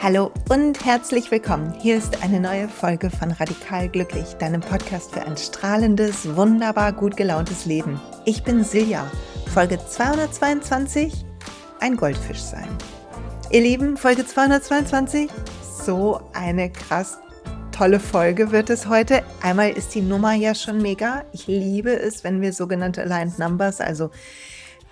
Hallo und herzlich willkommen. Hier ist eine neue Folge von Radikal Glücklich, deinem Podcast für ein strahlendes, wunderbar gut gelauntes Leben. Ich bin Silja, Folge 222, ein Goldfisch sein. Ihr Lieben, Folge 222, so eine krass tolle Folge wird es heute. Einmal ist die Nummer ja schon mega. Ich liebe es, wenn wir sogenannte Aligned Numbers, also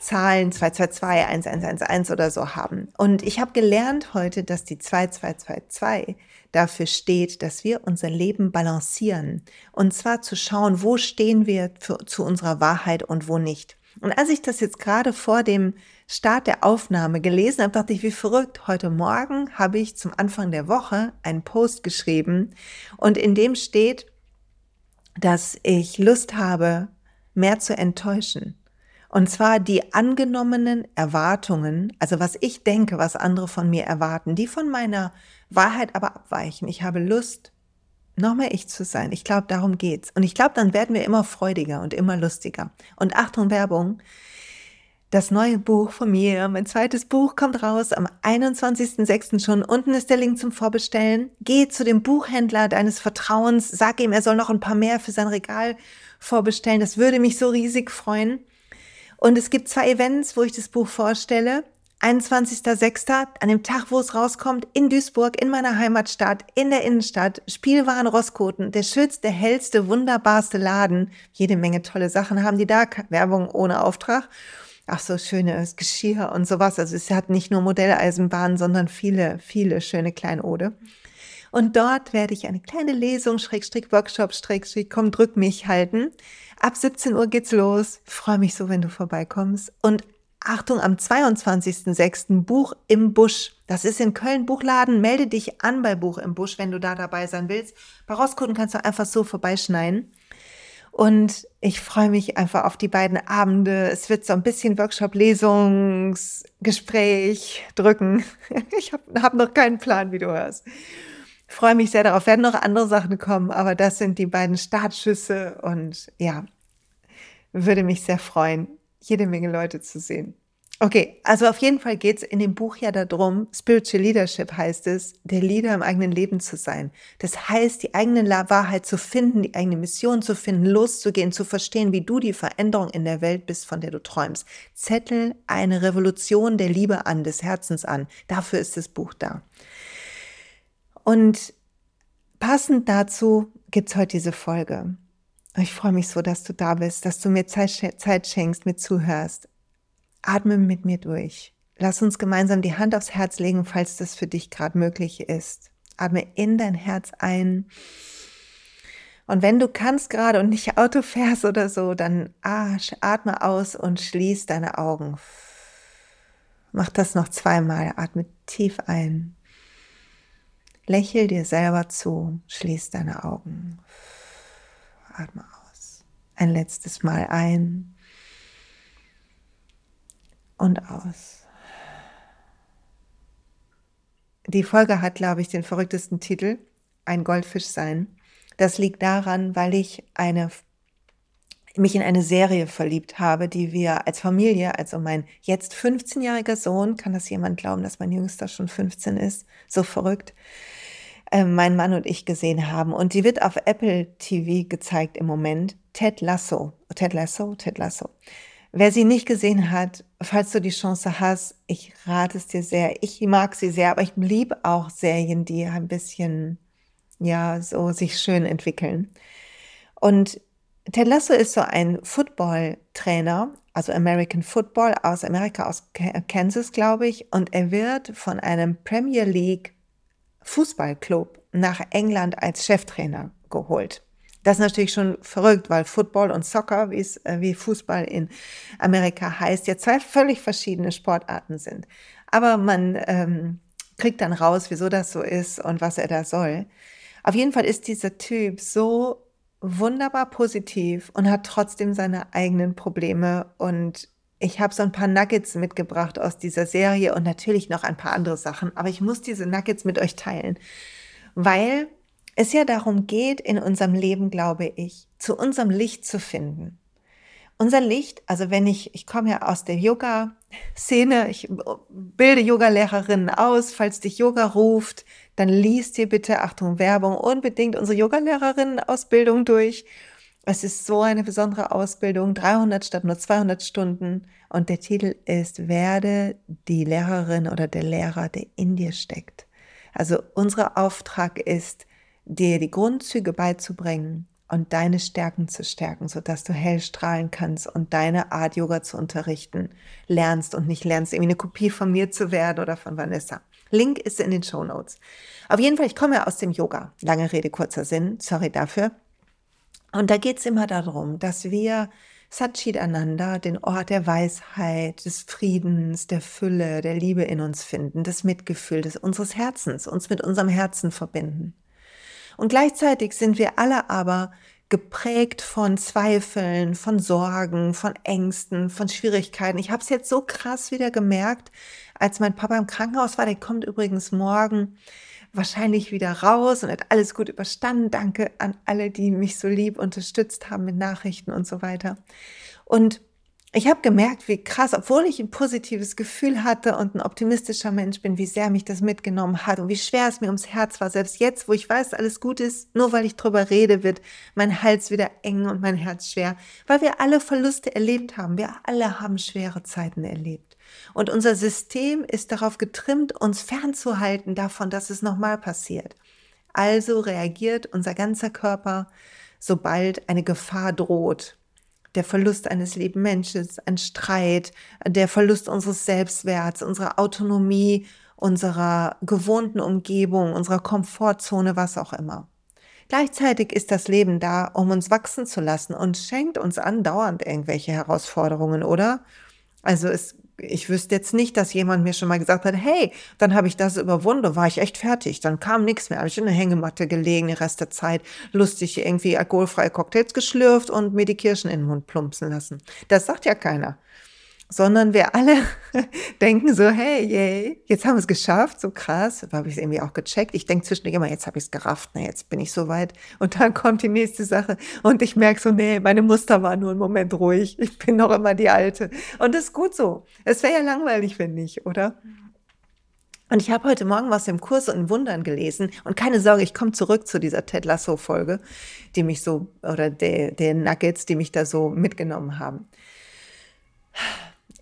Zahlen 222, 1111 oder so haben. Und ich habe gelernt heute, dass die 2222 dafür steht, dass wir unser Leben balancieren. Und zwar zu schauen, wo stehen wir für, zu unserer Wahrheit und wo nicht. Und als ich das jetzt gerade vor dem Start der Aufnahme gelesen habe, dachte ich, wie verrückt. Heute Morgen habe ich zum Anfang der Woche einen Post geschrieben und in dem steht, dass ich Lust habe, mehr zu enttäuschen. Und zwar die angenommenen Erwartungen, also was ich denke, was andere von mir erwarten, die von meiner Wahrheit aber abweichen. Ich habe Lust, noch mehr ich zu sein. Ich glaube, darum geht's. Und ich glaube, dann werden wir immer freudiger und immer lustiger. Und Achtung, Werbung. Das neue Buch von mir, mein zweites Buch kommt raus am 21.06. schon. Unten ist der Link zum Vorbestellen. Geh zu dem Buchhändler deines Vertrauens, sag ihm, er soll noch ein paar mehr für sein Regal vorbestellen. Das würde mich so riesig freuen. Und es gibt zwei Events, wo ich das Buch vorstelle. 21.06. an dem Tag, wo es rauskommt, in Duisburg, in meiner Heimatstadt, in der Innenstadt, Spielwaren Roskoten, der schönste, hellste, wunderbarste Laden. Jede Menge tolle Sachen haben die da, Werbung ohne Auftrag. Ach so, schönes Geschirr und sowas. Also es hat nicht nur Modelleisenbahnen, sondern viele, viele schöne Kleinode. Und dort werde ich eine kleine Lesung, Schrägstrich Workshop, Schrägstrich komm, drück mich halten. Ab 17 Uhr geht's los. Freue mich so, wenn du vorbeikommst. Und Achtung, am 22.06. Buch im Busch. Das ist in Köln Buchladen. Melde dich an bei Buch im Busch, wenn du da dabei sein willst. Bei Roskoten kannst du einfach so vorbeischneiden. Und ich freue mich einfach auf die beiden Abende. Es wird so ein bisschen Workshop, Lesungsgespräch drücken. Ich habe hab noch keinen Plan, wie du hörst freue mich sehr darauf. Werden noch andere Sachen kommen, aber das sind die beiden Startschüsse und ja, würde mich sehr freuen, jede Menge Leute zu sehen. Okay, also auf jeden Fall geht es in dem Buch ja darum, Spiritual Leadership heißt es, der Leader im eigenen Leben zu sein. Das heißt, die eigene Wahrheit zu finden, die eigene Mission zu finden, loszugehen, zu verstehen, wie du die Veränderung in der Welt bist, von der du träumst. Zettel eine Revolution der Liebe an, des Herzens an. Dafür ist das Buch da. Und passend dazu gibt's heute diese Folge. Ich freue mich so, dass du da bist, dass du mir Zeit, Zeit schenkst, mir zuhörst. Atme mit mir durch. Lass uns gemeinsam die Hand aufs Herz legen, falls das für dich gerade möglich ist. Atme in dein Herz ein. Und wenn du kannst gerade und nicht Auto fährst oder so, dann atme aus und schließ deine Augen. Mach das noch zweimal. Atme tief ein. Lächel dir selber zu, schließ deine Augen, atme aus. Ein letztes Mal ein und aus. Die Folge hat, glaube ich, den verrücktesten Titel, ein Goldfisch sein. Das liegt daran, weil ich eine mich in eine Serie verliebt habe, die wir als Familie, also mein jetzt 15-jähriger Sohn, kann das jemand glauben, dass mein Jüngster schon 15 ist, so verrückt, äh, mein Mann und ich gesehen haben. Und die wird auf Apple TV gezeigt im Moment. Ted Lasso. Ted Lasso? Ted Lasso. Wer sie nicht gesehen hat, falls du die Chance hast, ich rate es dir sehr. Ich mag sie sehr, aber ich liebe auch Serien, die ein bisschen, ja, so sich schön entwickeln. Und Ted Lasso ist so ein Football-Trainer, also American Football aus Amerika, aus Kansas, glaube ich. Und er wird von einem Premier League Fußballclub nach England als Cheftrainer geholt. Das ist natürlich schon verrückt, weil Football und Soccer, wie es äh, wie Fußball in Amerika heißt, ja zwei völlig verschiedene Sportarten sind. Aber man ähm, kriegt dann raus, wieso das so ist und was er da soll. Auf jeden Fall ist dieser Typ so wunderbar positiv und hat trotzdem seine eigenen Probleme und ich habe so ein paar Nuggets mitgebracht aus dieser Serie und natürlich noch ein paar andere Sachen, aber ich muss diese Nuggets mit euch teilen, weil es ja darum geht, in unserem Leben, glaube ich, zu unserem Licht zu finden. Unser Licht, also wenn ich, ich komme ja aus der Yoga-Szene, ich bilde Yogalehrerinnen aus, falls dich Yoga ruft, dann liest dir bitte, Achtung, Werbung, unbedingt unsere Yogalehrerinnen-Ausbildung durch. Es ist so eine besondere Ausbildung, 300 statt nur 200 Stunden. Und der Titel ist, werde die Lehrerin oder der Lehrer, der in dir steckt. Also unser Auftrag ist, dir die Grundzüge beizubringen und deine Stärken zu stärken, sodass du hell strahlen kannst und deine Art Yoga zu unterrichten lernst und nicht lernst, irgendwie eine Kopie von mir zu werden oder von Vanessa. Link ist in den Show Notes. Auf jeden Fall, ich komme aus dem Yoga. Lange Rede, kurzer Sinn. Sorry dafür. Und da geht es immer darum, dass wir Satchitananda, den Ort der Weisheit, des Friedens, der Fülle, der Liebe in uns finden, des Mitgefühls, unseres Herzens, uns mit unserem Herzen verbinden. Und gleichzeitig sind wir alle aber geprägt von Zweifeln, von Sorgen, von Ängsten, von Schwierigkeiten. Ich habe es jetzt so krass wieder gemerkt, als mein Papa im Krankenhaus war. Der kommt übrigens morgen wahrscheinlich wieder raus und hat alles gut überstanden. Danke an alle, die mich so lieb unterstützt haben mit Nachrichten und so weiter. Und ich habe gemerkt, wie krass, obwohl ich ein positives Gefühl hatte und ein optimistischer Mensch bin, wie sehr mich das mitgenommen hat und wie schwer es mir ums Herz war. Selbst jetzt, wo ich weiß, alles gut ist, nur weil ich drüber rede, wird mein Hals wieder eng und mein Herz schwer, weil wir alle Verluste erlebt haben. Wir alle haben schwere Zeiten erlebt. Und unser System ist darauf getrimmt, uns fernzuhalten davon, dass es nochmal passiert. Also reagiert unser ganzer Körper, sobald eine Gefahr droht der Verlust eines lieben Menschen, ein Streit, der Verlust unseres Selbstwerts, unserer Autonomie, unserer gewohnten Umgebung, unserer Komfortzone, was auch immer. Gleichzeitig ist das Leben da, um uns wachsen zu lassen und schenkt uns andauernd irgendwelche Herausforderungen, oder? Also es ich wüsste jetzt nicht, dass jemand mir schon mal gesagt hat, hey, dann habe ich das überwunden, war ich echt fertig, dann kam nichts mehr, habe ich in der Hängematte gelegen, den Rest der Zeit lustig irgendwie alkoholfreie Cocktails geschlürft und mir die Kirschen in den Mund plumpsen lassen. Das sagt ja keiner sondern wir alle denken so, hey, yay, jetzt haben wir es geschafft, so krass, da habe ich es irgendwie auch gecheckt. Ich denke zwischendurch immer, jetzt habe ich es gerafft, na, jetzt bin ich so weit. Und dann kommt die nächste Sache und ich merke so, nee, meine Muster waren nur einen Moment ruhig, ich bin noch immer die Alte. Und das ist gut so. Es wäre ja langweilig, wenn nicht, oder? Und ich habe heute Morgen was im Kurs und in Wundern gelesen. Und keine Sorge, ich komme zurück zu dieser Ted Lasso-Folge, die mich so, oder der, der Nuggets, die mich da so mitgenommen haben.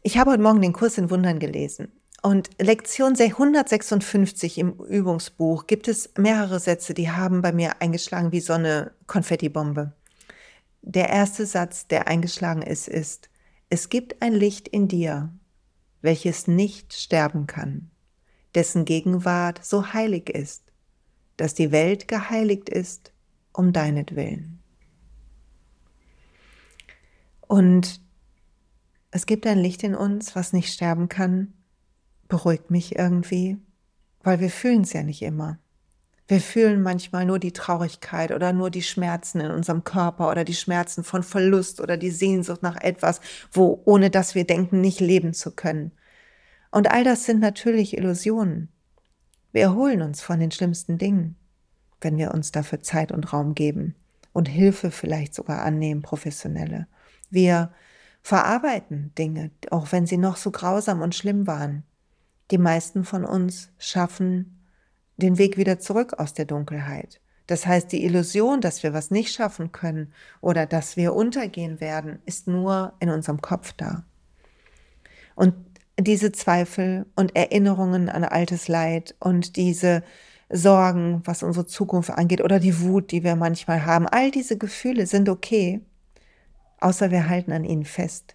Ich habe heute Morgen den Kurs in Wundern gelesen. Und Lektion 156 im Übungsbuch gibt es mehrere Sätze, die haben bei mir eingeschlagen wie so eine Konfettibombe. Der erste Satz, der eingeschlagen ist, ist, es gibt ein Licht in dir, welches nicht sterben kann, dessen Gegenwart so heilig ist, dass die Welt geheiligt ist um deinetwillen. Und es gibt ein Licht in uns, was nicht sterben kann, beruhigt mich irgendwie, weil wir fühlen es ja nicht immer. Wir fühlen manchmal nur die Traurigkeit oder nur die Schmerzen in unserem Körper oder die Schmerzen von Verlust oder die Sehnsucht nach etwas, wo ohne dass wir denken, nicht leben zu können. Und all das sind natürlich Illusionen. Wir erholen uns von den schlimmsten Dingen, wenn wir uns dafür Zeit und Raum geben und Hilfe vielleicht sogar annehmen, professionelle. Wir verarbeiten Dinge, auch wenn sie noch so grausam und schlimm waren. Die meisten von uns schaffen den Weg wieder zurück aus der Dunkelheit. Das heißt, die Illusion, dass wir was nicht schaffen können oder dass wir untergehen werden, ist nur in unserem Kopf da. Und diese Zweifel und Erinnerungen an altes Leid und diese Sorgen, was unsere Zukunft angeht, oder die Wut, die wir manchmal haben, all diese Gefühle sind okay außer wir halten an ihnen fest.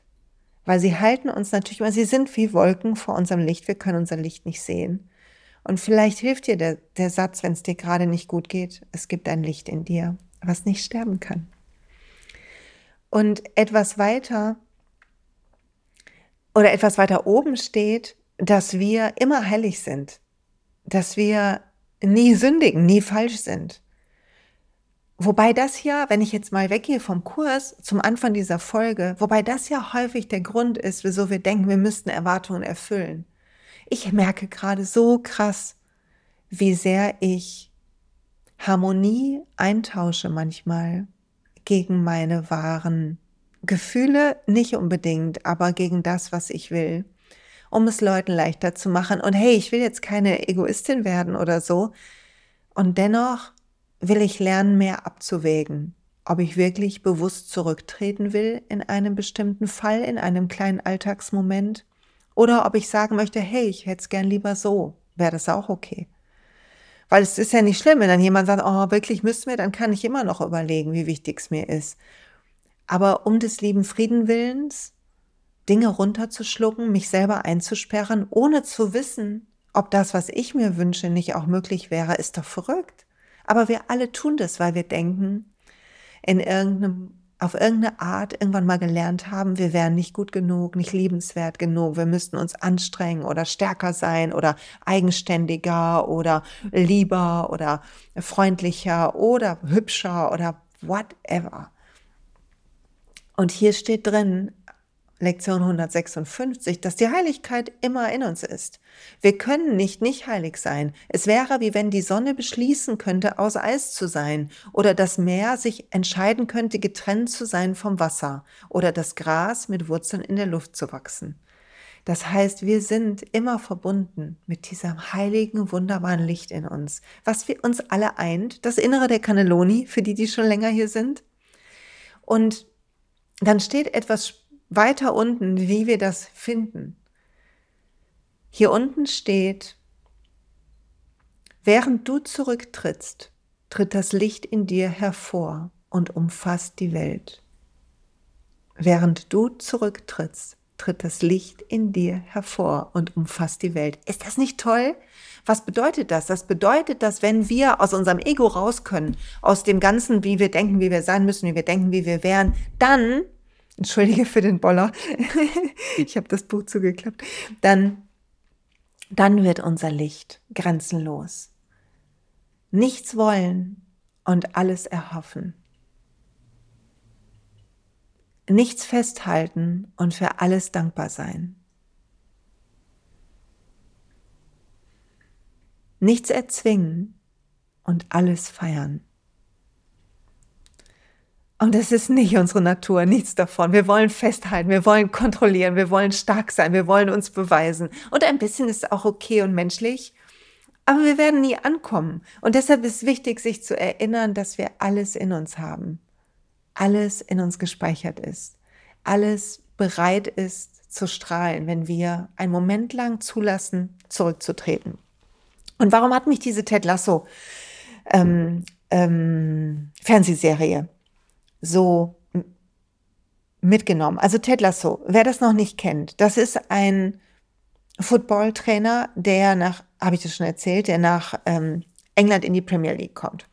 Weil sie halten uns natürlich, weil sie sind wie Wolken vor unserem Licht, wir können unser Licht nicht sehen. Und vielleicht hilft dir der, der Satz, wenn es dir gerade nicht gut geht, es gibt ein Licht in dir, was nicht sterben kann. Und etwas weiter oder etwas weiter oben steht, dass wir immer heilig sind, dass wir nie sündigen, nie falsch sind, Wobei das ja, wenn ich jetzt mal weggehe vom Kurs zum Anfang dieser Folge, wobei das ja häufig der Grund ist, wieso wir denken, wir müssten Erwartungen erfüllen. Ich merke gerade so krass, wie sehr ich Harmonie eintausche manchmal gegen meine wahren Gefühle, nicht unbedingt, aber gegen das, was ich will, um es Leuten leichter zu machen. Und hey, ich will jetzt keine Egoistin werden oder so. Und dennoch will ich lernen, mehr abzuwägen, ob ich wirklich bewusst zurücktreten will in einem bestimmten Fall, in einem kleinen Alltagsmoment, oder ob ich sagen möchte, hey, ich hätte es gern lieber so, wäre das auch okay. Weil es ist ja nicht schlimm, wenn dann jemand sagt, oh, wirklich müssen wir, dann kann ich immer noch überlegen, wie wichtig es mir ist. Aber um des lieben Friedenwillens, Dinge runterzuschlucken, mich selber einzusperren, ohne zu wissen, ob das, was ich mir wünsche, nicht auch möglich wäre, ist doch verrückt. Aber wir alle tun das, weil wir denken, in irgendeinem, auf irgendeine Art irgendwann mal gelernt haben, wir wären nicht gut genug, nicht liebenswert genug, wir müssten uns anstrengen oder stärker sein oder eigenständiger oder lieber oder freundlicher oder hübscher oder whatever. Und hier steht drin, Lektion 156, dass die Heiligkeit immer in uns ist. Wir können nicht nicht heilig sein. Es wäre, wie wenn die Sonne beschließen könnte, aus Eis zu sein, oder das Meer sich entscheiden könnte, getrennt zu sein vom Wasser, oder das Gras mit Wurzeln in der Luft zu wachsen. Das heißt, wir sind immer verbunden mit diesem heiligen, wunderbaren Licht in uns, was wir uns alle eint, das Innere der Cannelloni, für die, die schon länger hier sind. Und dann steht etwas weiter unten, wie wir das finden. Hier unten steht, während du zurücktrittst, tritt das Licht in dir hervor und umfasst die Welt. Während du zurücktrittst, tritt das Licht in dir hervor und umfasst die Welt. Ist das nicht toll? Was bedeutet das? Das bedeutet, dass wenn wir aus unserem Ego raus können, aus dem Ganzen, wie wir denken, wie wir sein müssen, wie wir denken, wie wir wären, dann entschuldige für den Boller, ich habe das Buch zugeklappt, dann, dann wird unser Licht grenzenlos. Nichts wollen und alles erhoffen. Nichts festhalten und für alles dankbar sein. Nichts erzwingen und alles feiern. Und es ist nicht unsere Natur, nichts davon. Wir wollen festhalten, wir wollen kontrollieren, wir wollen stark sein, wir wollen uns beweisen. Und ein bisschen ist auch okay und menschlich. Aber wir werden nie ankommen. Und deshalb ist wichtig, sich zu erinnern, dass wir alles in uns haben. Alles in uns gespeichert ist. Alles bereit ist zu strahlen, wenn wir einen Moment lang zulassen, zurückzutreten. Und warum hat mich diese Ted Lasso ähm, ähm, Fernsehserie so mitgenommen. Also Ted Lasso, wer das noch nicht kennt, das ist ein Footballtrainer, der nach, habe ich das schon erzählt, der nach ähm, England in die Premier League kommt.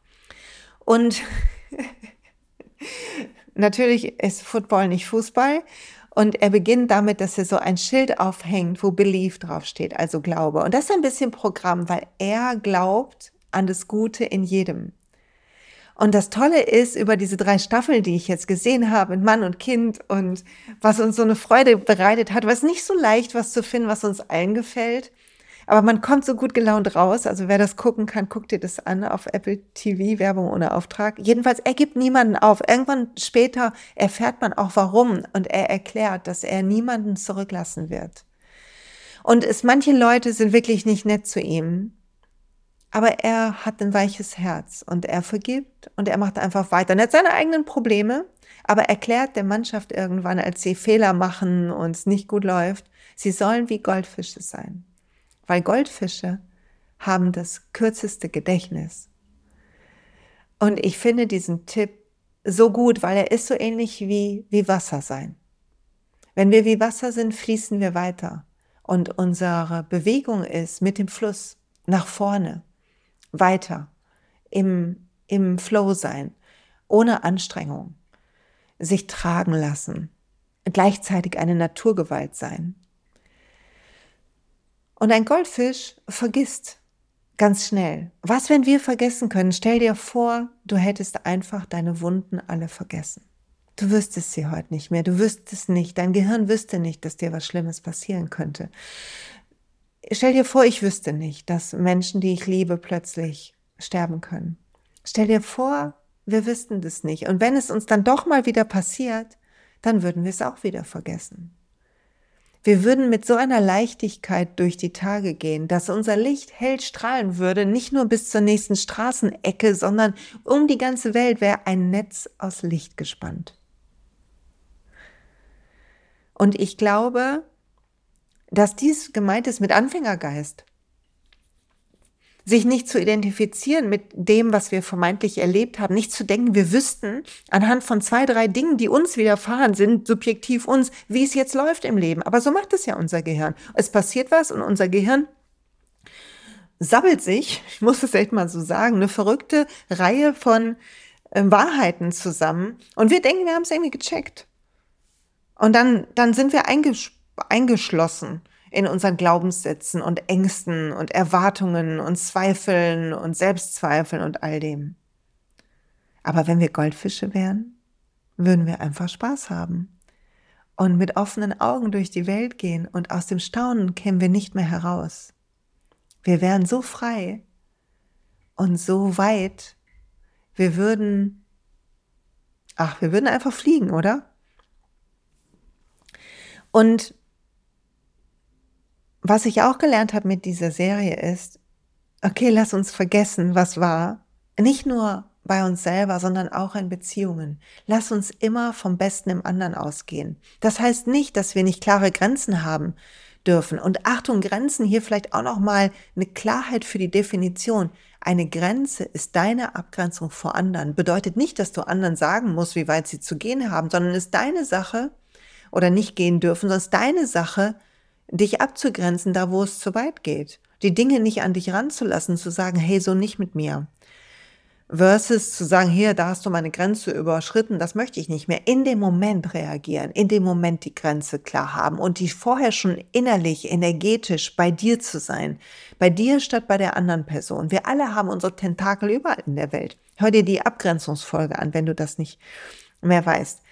Und natürlich ist Football nicht Fußball. Und er beginnt damit, dass er so ein Schild aufhängt, wo Belief draufsteht, also Glaube. Und das ist ein bisschen Programm, weil er glaubt an das Gute in jedem. Und das Tolle ist über diese drei Staffeln, die ich jetzt gesehen habe, mit Mann und Kind und was uns so eine Freude bereitet hat, was nicht so leicht, was zu finden, was uns allen gefällt. Aber man kommt so gut gelaunt raus. Also wer das gucken kann, guckt dir das an auf Apple TV, Werbung ohne Auftrag. Jedenfalls, er gibt niemanden auf. Irgendwann später erfährt man auch warum und er erklärt, dass er niemanden zurücklassen wird. Und es, manche Leute sind wirklich nicht nett zu ihm. Aber er hat ein weiches Herz und er vergibt und er macht einfach weiter. Und er hat seine eigenen Probleme, aber erklärt der Mannschaft irgendwann, als sie Fehler machen und es nicht gut läuft, sie sollen wie Goldfische sein. Weil Goldfische haben das kürzeste Gedächtnis. Und ich finde diesen Tipp so gut, weil er ist so ähnlich wie, wie Wasser sein. Wenn wir wie Wasser sind, fließen wir weiter. Und unsere Bewegung ist mit dem Fluss nach vorne weiter im, im Flow sein, ohne Anstrengung, sich tragen lassen, gleichzeitig eine Naturgewalt sein. Und ein Goldfisch vergisst ganz schnell. Was, wenn wir vergessen können? Stell dir vor, du hättest einfach deine Wunden alle vergessen. Du wüsstest sie heute nicht mehr. Du wüsstest nicht, dein Gehirn wüsste nicht, dass dir was Schlimmes passieren könnte stell dir vor, ich wüsste nicht, dass Menschen, die ich liebe, plötzlich sterben können. Stell dir vor, wir wüssten das nicht. Und wenn es uns dann doch mal wieder passiert, dann würden wir es auch wieder vergessen. Wir würden mit so einer Leichtigkeit durch die Tage gehen, dass unser Licht hell strahlen würde, nicht nur bis zur nächsten Straßenecke, sondern um die ganze Welt wäre ein Netz aus Licht gespannt. Und ich glaube, dass dies gemeint ist mit Anfängergeist sich nicht zu identifizieren mit dem, was wir vermeintlich erlebt haben, nicht zu denken, wir wüssten anhand von zwei, drei Dingen, die uns widerfahren sind, subjektiv uns, wie es jetzt läuft im Leben. Aber so macht es ja unser Gehirn. Es passiert was und unser Gehirn sabbelt sich, ich muss es echt mal so sagen, eine verrückte Reihe von äh, Wahrheiten zusammen und wir denken, wir haben es irgendwie gecheckt. Und dann, dann sind wir eingesch eingeschlossen in unseren Glaubenssätzen und Ängsten und Erwartungen und Zweifeln und Selbstzweifeln und all dem. Aber wenn wir Goldfische wären, würden wir einfach Spaß haben und mit offenen Augen durch die Welt gehen und aus dem Staunen kämen wir nicht mehr heraus. Wir wären so frei und so weit, wir würden, ach, wir würden einfach fliegen, oder? Und was ich auch gelernt habe mit dieser Serie ist, okay, lass uns vergessen, was war. Nicht nur bei uns selber, sondern auch in Beziehungen. Lass uns immer vom Besten im anderen ausgehen. Das heißt nicht, dass wir nicht klare Grenzen haben dürfen. Und Achtung, Grenzen hier vielleicht auch noch mal eine Klarheit für die Definition. Eine Grenze ist deine Abgrenzung vor anderen. Bedeutet nicht, dass du anderen sagen musst, wie weit sie zu gehen haben, sondern ist deine Sache oder nicht gehen dürfen, sondern ist deine Sache, dich abzugrenzen, da wo es zu weit geht. Die Dinge nicht an dich ranzulassen, zu sagen, hey, so nicht mit mir. Versus zu sagen, hier, da hast du meine Grenze überschritten, das möchte ich nicht mehr. In dem Moment reagieren, in dem Moment die Grenze klar haben und die vorher schon innerlich, energetisch bei dir zu sein. Bei dir statt bei der anderen Person. Wir alle haben unsere Tentakel überall in der Welt. Hör dir die Abgrenzungsfolge an, wenn du das nicht mehr weißt.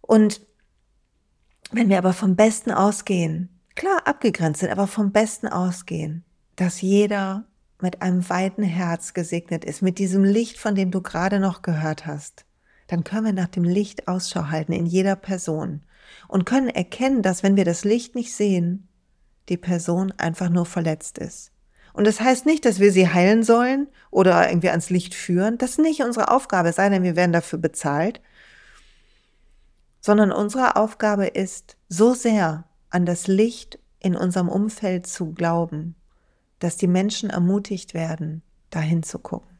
Und wenn wir aber vom Besten ausgehen, klar abgegrenzt sind, aber vom Besten ausgehen, dass jeder mit einem weiten Herz gesegnet ist, mit diesem Licht, von dem du gerade noch gehört hast, dann können wir nach dem Licht Ausschau halten in jeder Person und können erkennen, dass wenn wir das Licht nicht sehen, die Person einfach nur verletzt ist. Und das heißt nicht, dass wir sie heilen sollen oder irgendwie ans Licht führen. Das ist nicht unsere Aufgabe, sei denn wir werden dafür bezahlt. Sondern unsere Aufgabe ist, so sehr an das Licht in unserem Umfeld zu glauben, dass die Menschen ermutigt werden, dahin zu gucken.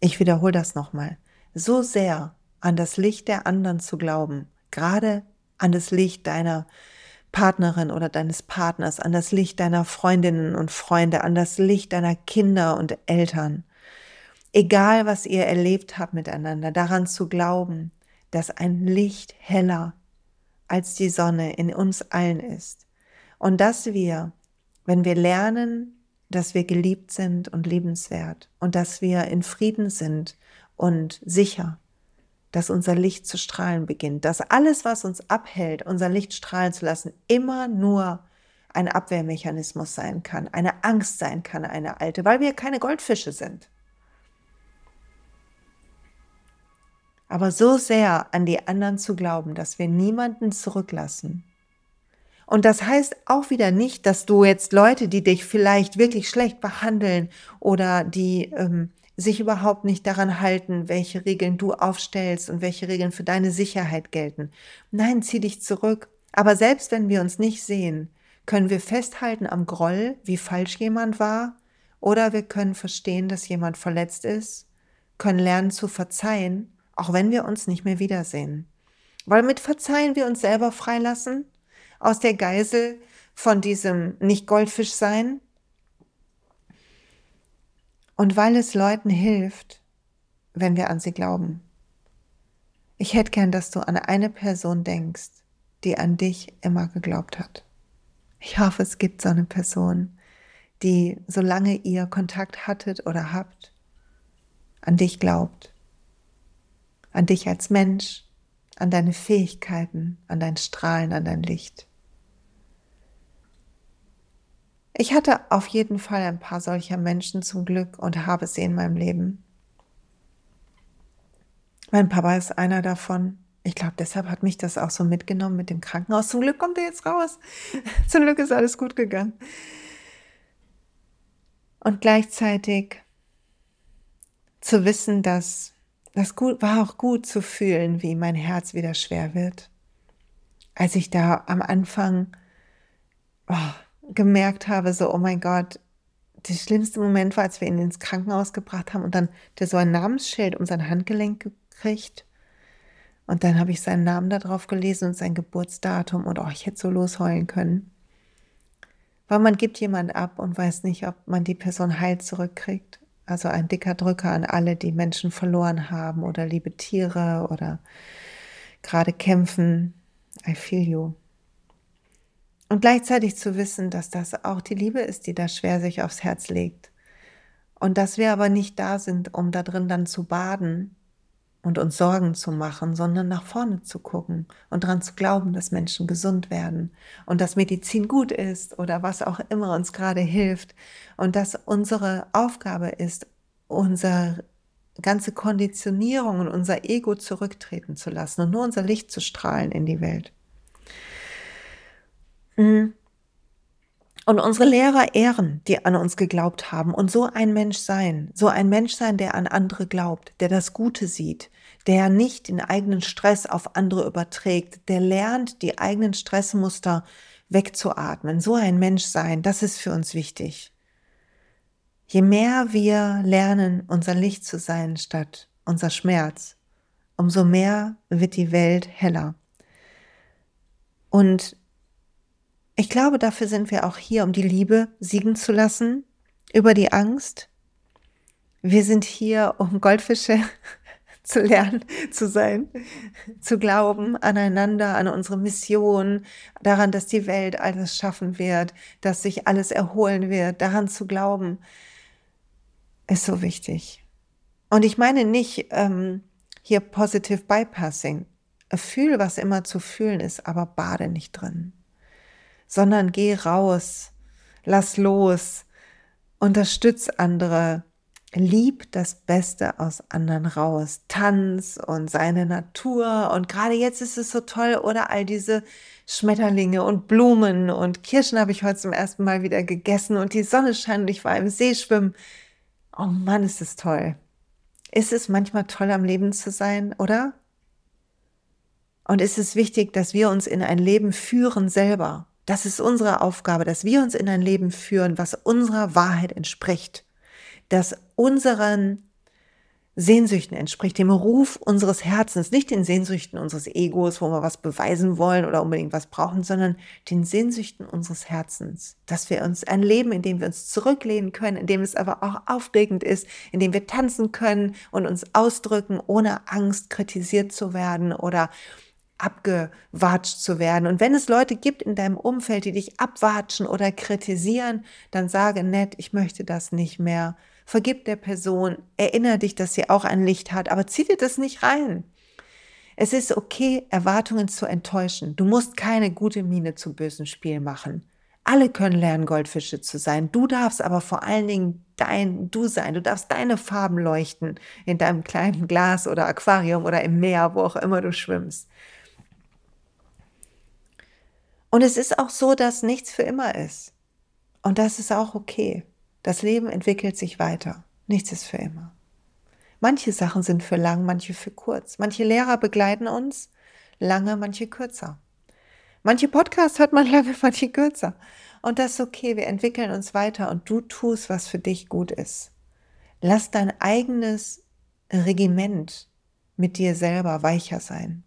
Ich wiederhole das nochmal. So sehr an das Licht der anderen zu glauben, gerade an das Licht deiner Partnerin oder deines Partners, an das Licht deiner Freundinnen und Freunde, an das Licht deiner Kinder und Eltern. Egal, was ihr erlebt habt miteinander, daran zu glauben, dass ein Licht heller als die Sonne in uns allen ist. Und dass wir, wenn wir lernen, dass wir geliebt sind und liebenswert und dass wir in Frieden sind und sicher, dass unser Licht zu strahlen beginnt, dass alles, was uns abhält, unser Licht strahlen zu lassen, immer nur ein Abwehrmechanismus sein kann, eine Angst sein kann, eine alte, weil wir keine Goldfische sind. Aber so sehr an die anderen zu glauben, dass wir niemanden zurücklassen. Und das heißt auch wieder nicht, dass du jetzt Leute, die dich vielleicht wirklich schlecht behandeln oder die ähm, sich überhaupt nicht daran halten, welche Regeln du aufstellst und welche Regeln für deine Sicherheit gelten. Nein, zieh dich zurück. Aber selbst wenn wir uns nicht sehen, können wir festhalten am Groll, wie falsch jemand war, oder wir können verstehen, dass jemand verletzt ist, können lernen zu verzeihen auch wenn wir uns nicht mehr wiedersehen. Weil mit Verzeihen wir uns selber freilassen aus der Geisel von diesem nicht Goldfisch sein und weil es Leuten hilft, wenn wir an sie glauben. Ich hätte gern, dass du an eine Person denkst, die an dich immer geglaubt hat. Ich hoffe, es gibt so eine Person, die, solange ihr Kontakt hattet oder habt, an dich glaubt an dich als Mensch, an deine Fähigkeiten, an dein Strahlen, an dein Licht. Ich hatte auf jeden Fall ein paar solcher Menschen zum Glück und habe sie in meinem Leben. Mein Papa ist einer davon. Ich glaube, deshalb hat mich das auch so mitgenommen mit dem Krankenhaus. Zum Glück kommt er jetzt raus. Zum Glück ist alles gut gegangen. Und gleichzeitig zu wissen, dass das gut, war auch gut zu fühlen, wie mein Herz wieder schwer wird. Als ich da am Anfang oh, gemerkt habe, so, oh mein Gott, der schlimmste Moment war, als wir ihn ins Krankenhaus gebracht haben und dann der so ein Namensschild um sein Handgelenk gekriegt. Und dann habe ich seinen Namen da drauf gelesen und sein Geburtsdatum und oh, ich hätte so losheulen können. Weil man gibt jemand ab und weiß nicht, ob man die Person heil zurückkriegt. Also ein dicker Drücker an alle, die Menschen verloren haben oder liebe Tiere oder gerade kämpfen. I feel you. Und gleichzeitig zu wissen, dass das auch die Liebe ist, die da schwer sich aufs Herz legt. Und dass wir aber nicht da sind, um da drin dann zu baden und uns Sorgen zu machen, sondern nach vorne zu gucken und daran zu glauben, dass Menschen gesund werden und dass Medizin gut ist oder was auch immer uns gerade hilft und dass unsere Aufgabe ist, unsere ganze Konditionierung und unser Ego zurücktreten zu lassen und nur unser Licht zu strahlen in die Welt. Mhm und unsere Lehrer ehren, die an uns geglaubt haben und so ein Mensch sein, so ein Mensch sein, der an andere glaubt, der das Gute sieht, der nicht den eigenen Stress auf andere überträgt, der lernt, die eigenen Stressmuster wegzuatmen. So ein Mensch sein, das ist für uns wichtig. Je mehr wir lernen, unser Licht zu sein statt unser Schmerz, umso mehr wird die Welt heller. Und ich glaube, dafür sind wir auch hier, um die Liebe siegen zu lassen über die Angst. Wir sind hier, um Goldfische zu lernen, zu sein, zu glauben aneinander, an unsere Mission, daran, dass die Welt alles schaffen wird, dass sich alles erholen wird, daran zu glauben, ist so wichtig. Und ich meine nicht ähm, hier positive bypassing. Fühl, was immer zu fühlen ist, aber bade nicht drin sondern geh raus, lass los, unterstütz andere, lieb das Beste aus anderen raus, tanz und seine Natur und gerade jetzt ist es so toll oder all diese Schmetterlinge und Blumen und Kirschen habe ich heute zum ersten Mal wieder gegessen und die Sonne scheint und ich war im See schwimmen. Oh Mann, ist es toll. Ist es manchmal toll am Leben zu sein, oder? Und ist es wichtig, dass wir uns in ein Leben führen selber das ist unsere Aufgabe, dass wir uns in ein Leben führen, was unserer Wahrheit entspricht, das unseren Sehnsüchten entspricht, dem Ruf unseres Herzens, nicht den Sehnsüchten unseres Egos, wo wir was beweisen wollen oder unbedingt was brauchen, sondern den Sehnsüchten unseres Herzens, dass wir uns ein Leben, in dem wir uns zurücklehnen können, in dem es aber auch aufregend ist, in dem wir tanzen können und uns ausdrücken, ohne Angst kritisiert zu werden oder abgewatscht zu werden. Und wenn es Leute gibt in deinem Umfeld, die dich abwatschen oder kritisieren, dann sage nett, ich möchte das nicht mehr. Vergib der Person, erinnere dich, dass sie auch ein Licht hat, aber zieh dir das nicht rein. Es ist okay, Erwartungen zu enttäuschen. Du musst keine gute Miene zu bösen Spiel machen. Alle können lernen, Goldfische zu sein. Du darfst aber vor allen Dingen dein Du sein. Du darfst deine Farben leuchten in deinem kleinen Glas oder Aquarium oder im Meer, wo auch immer du schwimmst. Und es ist auch so, dass nichts für immer ist. Und das ist auch okay. Das Leben entwickelt sich weiter. Nichts ist für immer. Manche Sachen sind für lang, manche für kurz. Manche Lehrer begleiten uns lange, manche kürzer. Manche Podcasts hat man lange, manche kürzer. Und das ist okay. Wir entwickeln uns weiter und du tust, was für dich gut ist. Lass dein eigenes Regiment mit dir selber weicher sein.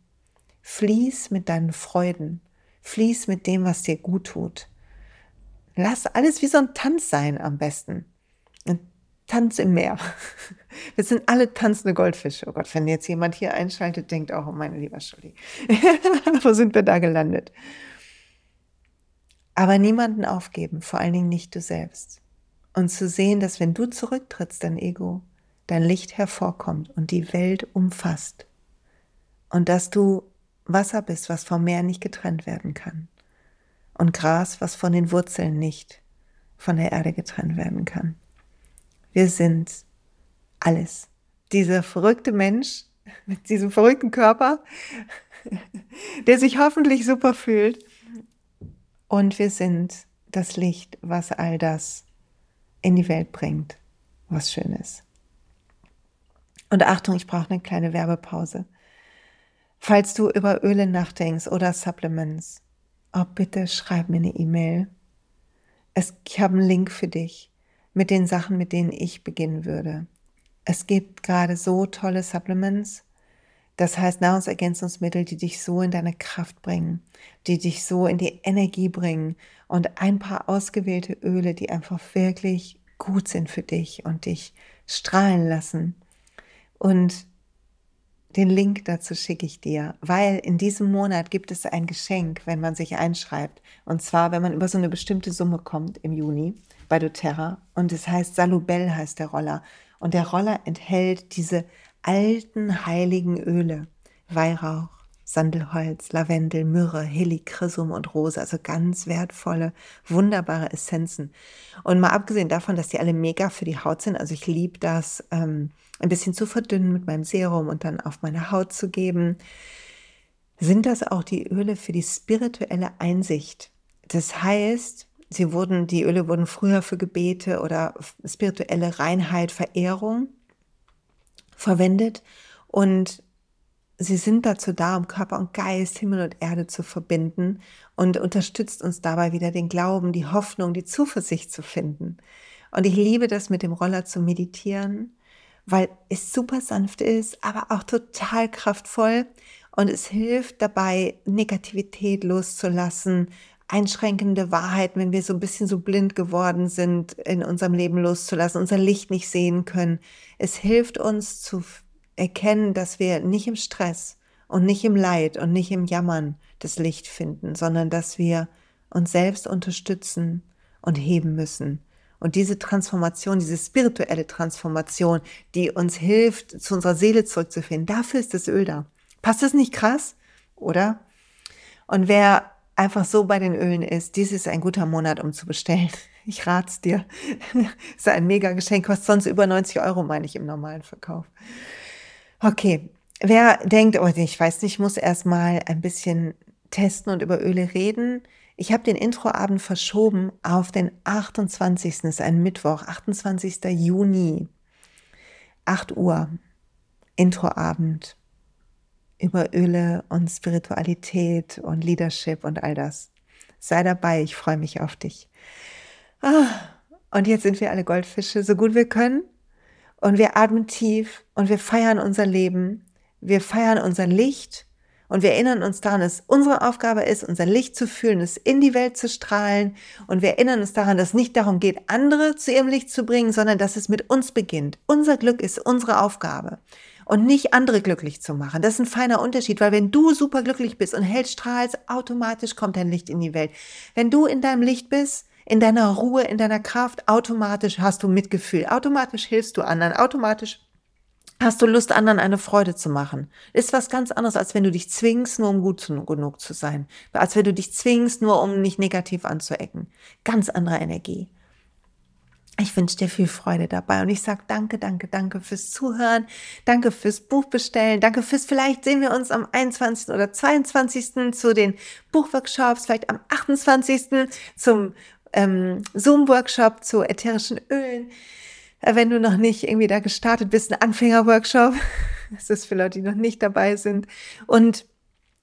Fließ mit deinen Freuden. Fließ mit dem, was dir gut tut. Lass alles wie so ein Tanz sein am besten. Ein Tanz im Meer. Wir sind alle tanzende Goldfische. Oh Gott, wenn jetzt jemand hier einschaltet, denkt auch, oh meine lieber Scholli, wo sind wir da gelandet? Aber niemanden aufgeben, vor allen Dingen nicht du selbst. Und zu sehen, dass wenn du zurücktrittst, dein Ego, dein Licht hervorkommt und die Welt umfasst. Und dass du Wasser bist, was vom Meer nicht getrennt werden kann. Und Gras, was von den Wurzeln nicht von der Erde getrennt werden kann. Wir sind alles. Dieser verrückte Mensch, mit diesem verrückten Körper, der sich hoffentlich super fühlt. Und wir sind das Licht, was all das in die Welt bringt, was schön ist. Und Achtung, ich brauche eine kleine Werbepause. Falls du über Öle nachdenkst oder Supplements, oh bitte schreib mir eine E-Mail. ich habe einen Link für dich mit den Sachen, mit denen ich beginnen würde. Es gibt gerade so tolle Supplements, das heißt Nahrungsergänzungsmittel, die dich so in deine Kraft bringen, die dich so in die Energie bringen und ein paar ausgewählte Öle, die einfach wirklich gut sind für dich und dich strahlen lassen. Und den Link dazu schicke ich dir, weil in diesem Monat gibt es ein Geschenk, wenn man sich einschreibt. Und zwar, wenn man über so eine bestimmte Summe kommt im Juni bei doTERRA. Und es heißt Salubel heißt der Roller. Und der Roller enthält diese alten heiligen Öle. Weihrauch, Sandelholz, Lavendel, Myrrhe, Helichrysum und Rose, also ganz wertvolle, wunderbare Essenzen. Und mal abgesehen davon, dass die alle mega für die Haut sind, also ich liebe das, ähm, ein bisschen zu verdünnen mit meinem Serum und dann auf meine Haut zu geben, sind das auch die Öle für die spirituelle Einsicht. Das heißt, sie wurden, die Öle wurden früher für Gebete oder spirituelle Reinheit, Verehrung verwendet und sie sind dazu da, um Körper und Geist, Himmel und Erde zu verbinden und unterstützt uns dabei wieder den Glauben, die Hoffnung, die Zuversicht zu finden. Und ich liebe das mit dem Roller zu meditieren weil es super sanft ist, aber auch total kraftvoll und es hilft dabei, Negativität loszulassen, einschränkende Wahrheiten, wenn wir so ein bisschen so blind geworden sind, in unserem Leben loszulassen, unser Licht nicht sehen können. Es hilft uns zu erkennen, dass wir nicht im Stress und nicht im Leid und nicht im Jammern das Licht finden, sondern dass wir uns selbst unterstützen und heben müssen. Und diese Transformation, diese spirituelle Transformation, die uns hilft, zu unserer Seele zurückzufinden, dafür ist das Öl da. Passt das nicht krass? Oder? Und wer einfach so bei den Ölen ist, dies ist ein guter Monat, um zu bestellen. Ich rat's dir. ist ein mega Geschenk, kostet sonst über 90 Euro, meine ich, im normalen Verkauf. Okay. Wer denkt, oh, ich weiß nicht, ich muss erstmal ein bisschen testen und über Öle reden, ich habe den Introabend verschoben auf den 28. ist ein Mittwoch, 28. Juni, 8 Uhr, Introabend über Öle und Spiritualität und Leadership und all das. Sei dabei, ich freue mich auf dich. Ah, und jetzt sind wir alle Goldfische, so gut wir können. Und wir atmen tief und wir feiern unser Leben. Wir feiern unser Licht und wir erinnern uns daran, dass unsere Aufgabe ist, unser Licht zu fühlen, es in die Welt zu strahlen. Und wir erinnern uns daran, dass es nicht darum geht, andere zu ihrem Licht zu bringen, sondern dass es mit uns beginnt. Unser Glück ist unsere Aufgabe. Und nicht andere glücklich zu machen. Das ist ein feiner Unterschied, weil wenn du super glücklich bist und hell strahlst, automatisch kommt dein Licht in die Welt. Wenn du in deinem Licht bist, in deiner Ruhe, in deiner Kraft, automatisch hast du Mitgefühl, automatisch hilfst du anderen, automatisch hast du Lust, anderen eine Freude zu machen. Ist was ganz anderes, als wenn du dich zwingst, nur um gut genug zu sein. Als wenn du dich zwingst, nur um nicht negativ anzuecken. Ganz andere Energie. Ich wünsche dir viel Freude dabei und ich sage danke, danke, danke fürs Zuhören, danke fürs Buch bestellen, danke fürs, vielleicht sehen wir uns am 21. oder 22. zu den Buchworkshops, vielleicht am 28. zum ähm, Zoom-Workshop zu ätherischen Ölen. Äh, wenn du noch nicht irgendwie da gestartet bist, ein Anfängerworkshop. Das ist für Leute, die noch nicht dabei sind. Und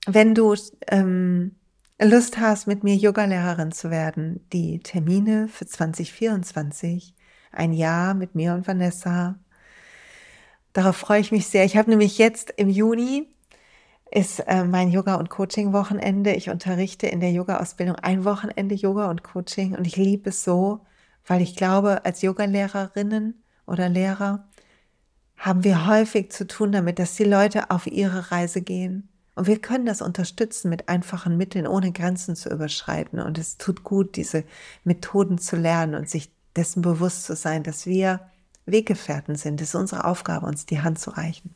wenn du ähm, Lust hast, mit mir Yogalehrerin zu werden, die Termine für 2024, ein Jahr mit mir und Vanessa, darauf freue ich mich sehr. Ich habe nämlich jetzt im Juni ist äh, mein Yoga- und Coaching-Wochenende. Ich unterrichte in der Yoga-Ausbildung ein Wochenende Yoga und Coaching und ich liebe es so, weil ich glaube, als Yogalehrerinnen oder Lehrer haben wir häufig zu tun damit, dass die Leute auf ihre Reise gehen. Und wir können das unterstützen mit einfachen Mitteln, ohne Grenzen zu überschreiten. Und es tut gut, diese Methoden zu lernen und sich dessen bewusst zu sein, dass wir Weggefährten sind. Es ist unsere Aufgabe, uns die Hand zu reichen.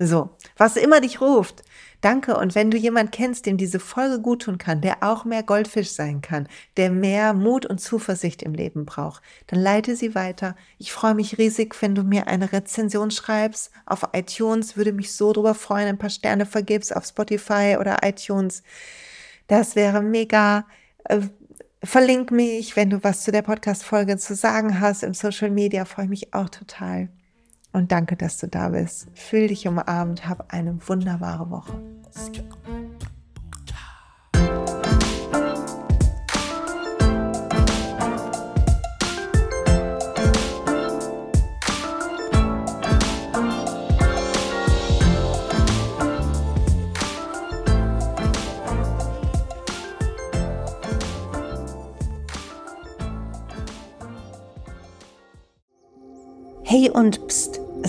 So, was immer dich ruft, danke. Und wenn du jemand kennst, dem diese Folge gut tun kann, der auch mehr Goldfisch sein kann, der mehr Mut und Zuversicht im Leben braucht, dann leite sie weiter. Ich freue mich riesig, wenn du mir eine Rezension schreibst auf iTunes. Würde mich so drüber freuen, ein paar Sterne vergibst auf Spotify oder iTunes. Das wäre mega. Äh, verlink mich, wenn du was zu der Podcast-Folge zu sagen hast im Social Media, freue ich mich auch total. Und danke, dass du da bist. Fühl dich umarmt, hab eine wunderbare Woche. Hey und pst,